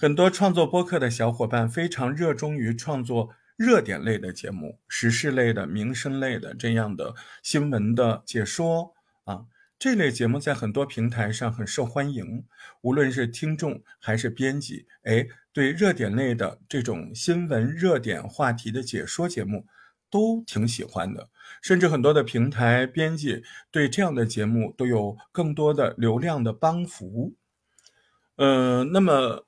很多创作播客的小伙伴非常热衷于创作热点类的节目、时事类的、民生类的这样的新闻的解说啊。这类节目在很多平台上很受欢迎，无论是听众还是编辑，哎，对热点类的这种新闻热点话题的解说节目都挺喜欢的。甚至很多的平台编辑对这样的节目都有更多的流量的帮扶。嗯，那么。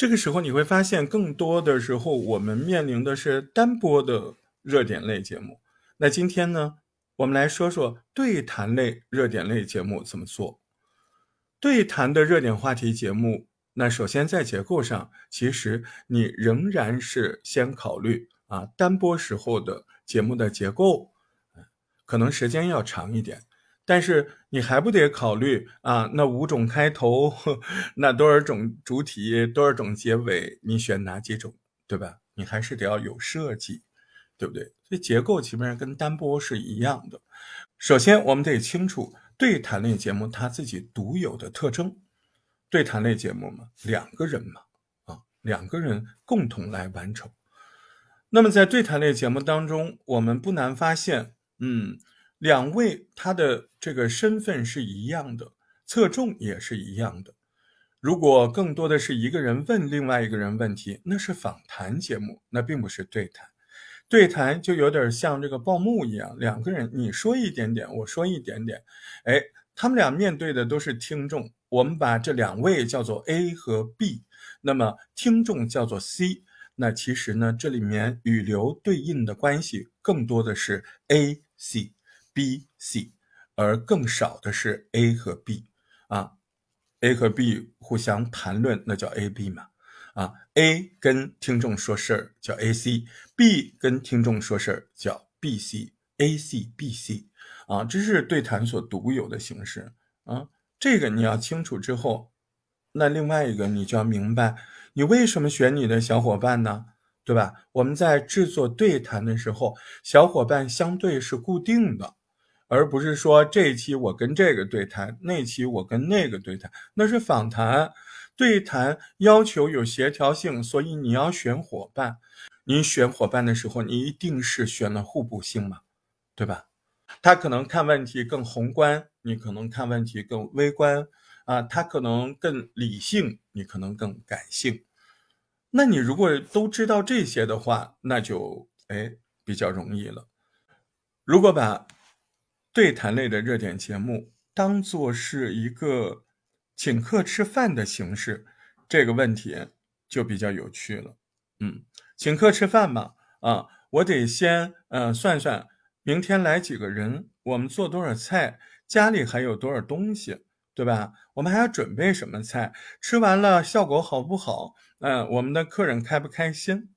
这个时候你会发现，更多的时候我们面临的是单播的热点类节目。那今天呢，我们来说说对谈类热点类节目怎么做。对谈的热点话题节目，那首先在结构上，其实你仍然是先考虑啊单播时候的节目的结构，可能时间要长一点。但是你还不得考虑啊？那五种开头，那多少种主体，多少种结尾，你选哪几种，对吧？你还是得要有设计，对不对？所以结构基本上跟单播是一样的。首先，我们得清楚对谈类节目它自己独有的特征。对谈类节目嘛，两个人嘛，啊，两个人共同来完成。那么在对谈类节目当中，我们不难发现，嗯。两位他的这个身份是一样的，侧重也是一样的。如果更多的是一个人问另外一个人问题，那是访谈节目，那并不是对谈。对谈就有点像这个报幕一样，两个人你说一点点，我说一点点，哎，他们俩面对的都是听众。我们把这两位叫做 A 和 B，那么听众叫做 C。那其实呢，这里面语流对应的关系更多的是 A C。B、C，而更少的是 A 和 B，啊，A 和 B 互相谈论，那叫 A、B 嘛，啊，A 跟听众说事儿叫 A、C，B 跟听众说事儿叫 B、C，A、C、B、C，啊，这是对谈所独有的形式，啊，这个你要清楚之后，那另外一个你就要明白，你为什么选你的小伙伴呢？对吧？我们在制作对谈的时候，小伙伴相对是固定的。而不是说这一期我跟这个对谈，那期我跟那个对谈，那是访谈。对谈要求有协调性，所以你要选伙伴。你选伙伴的时候，你一定是选了互补性嘛，对吧？他可能看问题更宏观，你可能看问题更微观啊。他可能更理性，你可能更感性。那你如果都知道这些的话，那就哎比较容易了。如果把对谈类的热点节目当做是一个请客吃饭的形式，这个问题就比较有趣了。嗯，请客吃饭嘛，啊，我得先呃算算明天来几个人，我们做多少菜，家里还有多少东西，对吧？我们还要准备什么菜？吃完了效果好不好？嗯，我们的客人开不开心？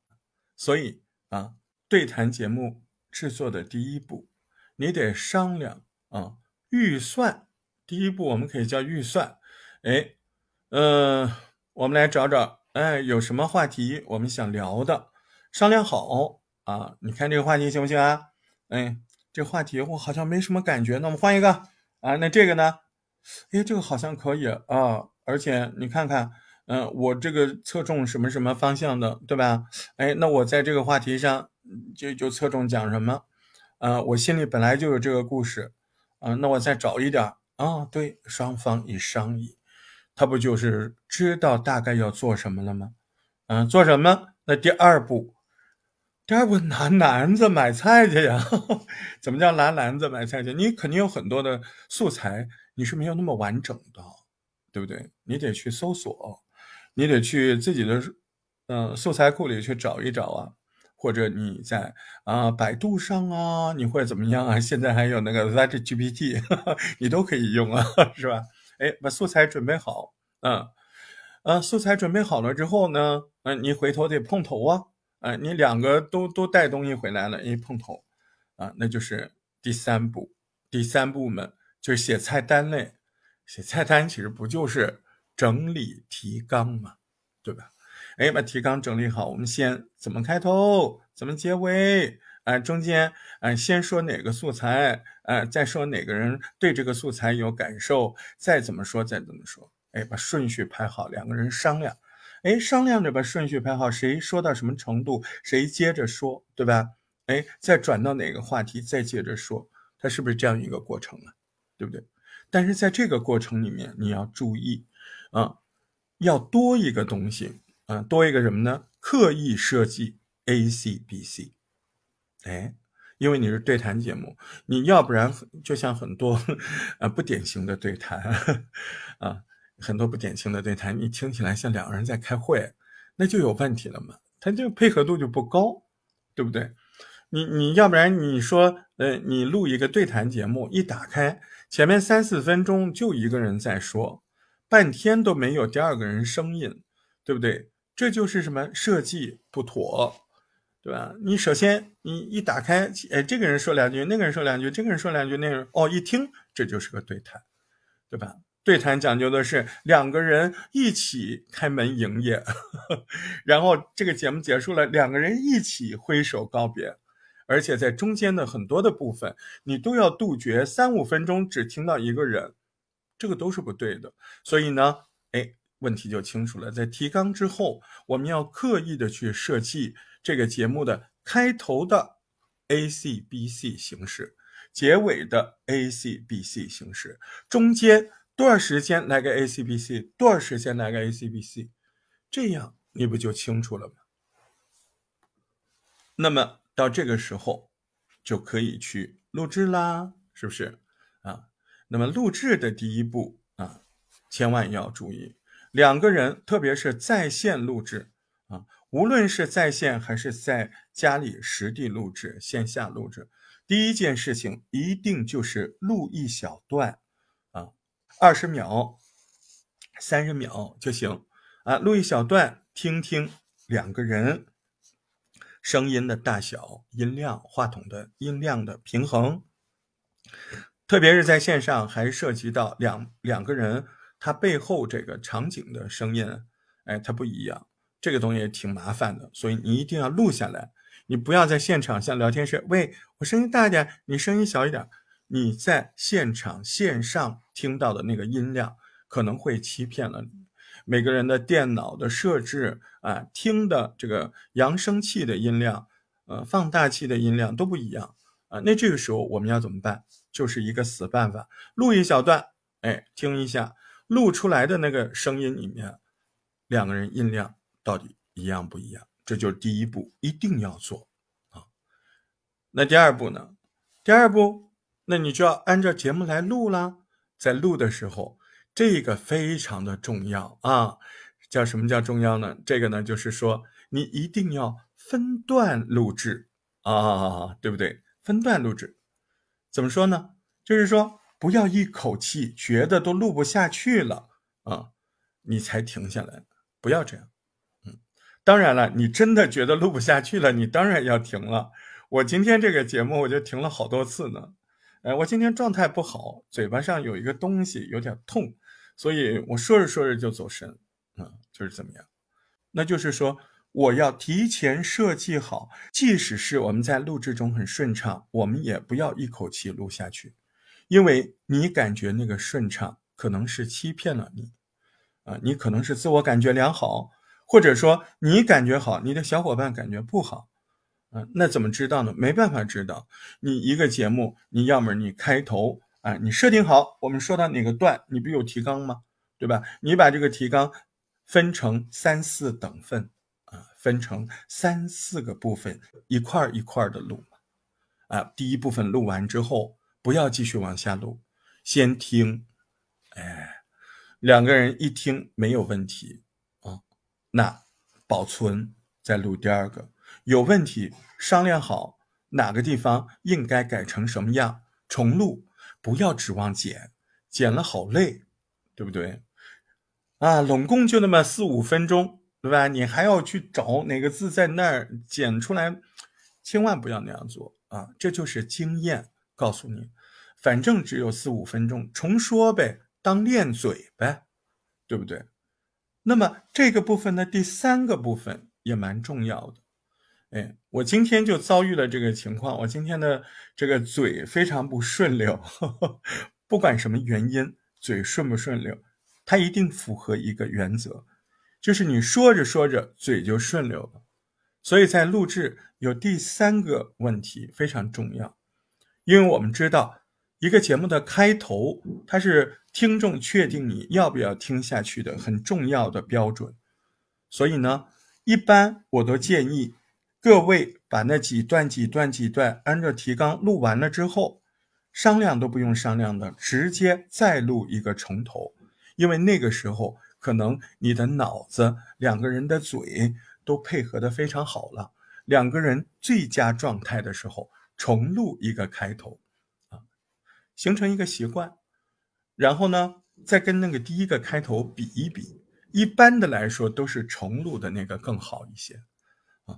所以啊，对谈节目制作的第一步。你得商量啊，预算第一步我们可以叫预算。哎，嗯，我们来找找，哎，有什么话题我们想聊的，商量好啊。你看这个话题行不行啊？哎，这话题我好像没什么感觉，那我们换一个啊。那这个呢？哎，这个好像可以啊。而且你看看，嗯，我这个侧重什么什么方向的，对吧？哎，那我在这个话题上就就侧重讲什么？呃，我心里本来就有这个故事，啊，那我再找一点啊，对，双方一商议，他不就是知道大概要做什么了吗？嗯，做什么？那第二步，第二步拿篮子买菜去呀？怎么叫拿篮子买菜去？你肯定有很多的素材，你是没有那么完整的，对不对？你得去搜索，你得去自己的嗯素材库里去找一找啊。或者你在啊百度上啊，你会怎么样啊？现在还有那个 Chat GPT，你都可以用啊，是吧？哎，把素材准备好，嗯，呃，素材准备好了之后呢，嗯，你回头得碰头啊，啊，你两个都都带东西回来了，一碰头，啊，那就是第三步，第三步嘛，就是写菜单类。写菜单其实不就是整理提纲嘛，对吧？哎，把提纲整理好，我们先怎么开头，怎么结尾，啊，中间，啊，先说哪个素材，啊，再说哪个人对这个素材有感受，再怎么说，再怎么说，哎，把顺序排好，两个人商量，哎，商量着把顺序排好，谁说到什么程度，谁接着说，对吧？哎，再转到哪个话题，再接着说，它是不是这样一个过程啊？对不对？但是在这个过程里面，你要注意啊，要多一个东西多一个什么呢？刻意设计 A C B C，哎。因为你是对谈节目，你要不然就像很多啊不典型的对谈啊，很多不典型的对谈，你听起来像两个人在开会，那就有问题了嘛，他这个配合度就不高，对不对？你你要不然你说呃，你录一个对谈节目，一打开前面三四分钟就一个人在说，半天都没有第二个人声音，对不对？这就是什么设计不妥。对吧？你首先你一打开，哎，这个人说两句，那个人说两句，这个人说两句，那个人哦一听，这就是个对谈，对吧？对谈讲究的是两个人一起开门营业，然后这个节目结束了，两个人一起挥手告别，而且在中间的很多的部分，你都要杜绝三五分钟只听到一个人，这个都是不对的。所以呢，哎，问题就清楚了，在提纲之后，我们要刻意的去设计。这个节目的开头的 A C B C 形式，结尾的 A C B C 形式，中间多少时间来个 A C B C，多少时间来个 A C B C，这样你不就清楚了吗？那么到这个时候就可以去录制啦，是不是啊？那么录制的第一步啊，千万要注意，两个人，特别是在线录制啊。无论是在线还是在家里实地录制、线下录制，第一件事情一定就是录一小段，啊，二十秒、三十秒就行，啊，录一小段，听听两个人声音的大小、音量、话筒的音量的平衡，特别是在线上，还涉及到两两个人它背后这个场景的声音，哎，它不一样。这个东西挺麻烦的，所以你一定要录下来。你不要在现场像聊天室，喂，我声音大一点，你声音小一点。你在现场线上听到的那个音量可能会欺骗了你。每个人的电脑的设置啊，听的这个扬声器的音量，呃，放大器的音量都不一样啊。那这个时候我们要怎么办？就是一个死办法，录一小段，哎，听一下，录出来的那个声音里面，两个人音量。到底一样不一样？这就是第一步，一定要做啊。那第二步呢？第二步，那你就要按照节目来录啦。在录的时候，这个非常的重要啊。叫什么叫重要呢？这个呢，就是说你一定要分段录制啊，对不对？分段录制，怎么说呢？就是说不要一口气觉得都录不下去了啊，你才停下来，不要这样。嗯当然了，你真的觉得录不下去了，你当然要停了。我今天这个节目我就停了好多次呢。哎，我今天状态不好，嘴巴上有一个东西有点痛，所以我说着说着就走神，嗯，就是怎么样？那就是说我要提前设计好，即使是我们在录制中很顺畅，我们也不要一口气录下去，因为你感觉那个顺畅可能是欺骗了你，啊，你可能是自我感觉良好。或者说你感觉好，你的小伙伴感觉不好，啊，那怎么知道呢？没办法知道。你一个节目，你要么你开头啊，你设定好，我们说到哪个段，你不有提纲吗？对吧？你把这个提纲分成三四等份啊，分成三四个部分，一块一块的录啊。第一部分录完之后，不要继续往下录，先听，哎，两个人一听没有问题啊。那保存再录第二个，有问题商量好哪个地方应该改成什么样，重录，不要指望剪，剪了好累，对不对？啊，拢共就那么四五分钟，对吧？你还要去找哪个字在那儿剪出来，千万不要那样做啊！这就是经验告诉你，反正只有四五分钟，重说呗，当练嘴呗，对不对？那么这个部分的第三个部分也蛮重要的，哎，我今天就遭遇了这个情况，我今天的这个嘴非常不顺溜，不管什么原因，嘴顺不顺溜，它一定符合一个原则，就是你说着说着嘴就顺溜了。所以在录制有第三个问题非常重要，因为我们知道一个节目的开头，它是听众确定你要不要听下去的很重要的标准。所以呢，一般我都建议各位把那几段几段几段按照提纲录完了之后，商量都不用商量的，直接再录一个重头，因为那个时候可能你的脑子两个人的嘴。都配合的非常好了，两个人最佳状态的时候重录一个开头，啊，形成一个习惯，然后呢，再跟那个第一个开头比一比。一般的来说，都是重录的那个更好一些，啊，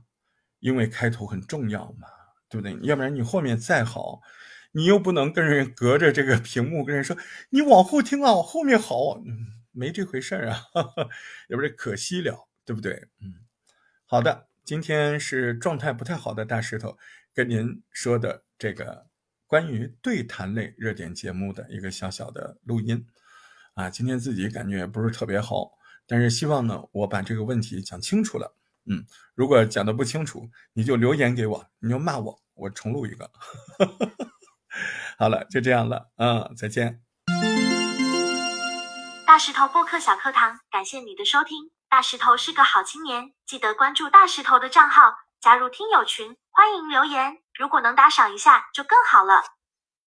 因为开头很重要嘛，对不对？要不然你后面再好，你又不能跟人隔着这个屏幕跟人说你往后听啊，后面好，嗯，没这回事儿啊，要不然可惜了，对不对？嗯。好的，今天是状态不太好的大石头跟您说的这个关于对谈类热点节目的一个小小的录音啊，今天自己感觉也不是特别好，但是希望呢我把这个问题讲清楚了。嗯，如果讲的不清楚，你就留言给我，你就骂我，我重录一个。好了，就这样了，嗯，再见。大石头播客小课堂，感谢你的收听。大石头是个好青年，记得关注大石头的账号，加入听友群，欢迎留言。如果能打赏一下，就更好了。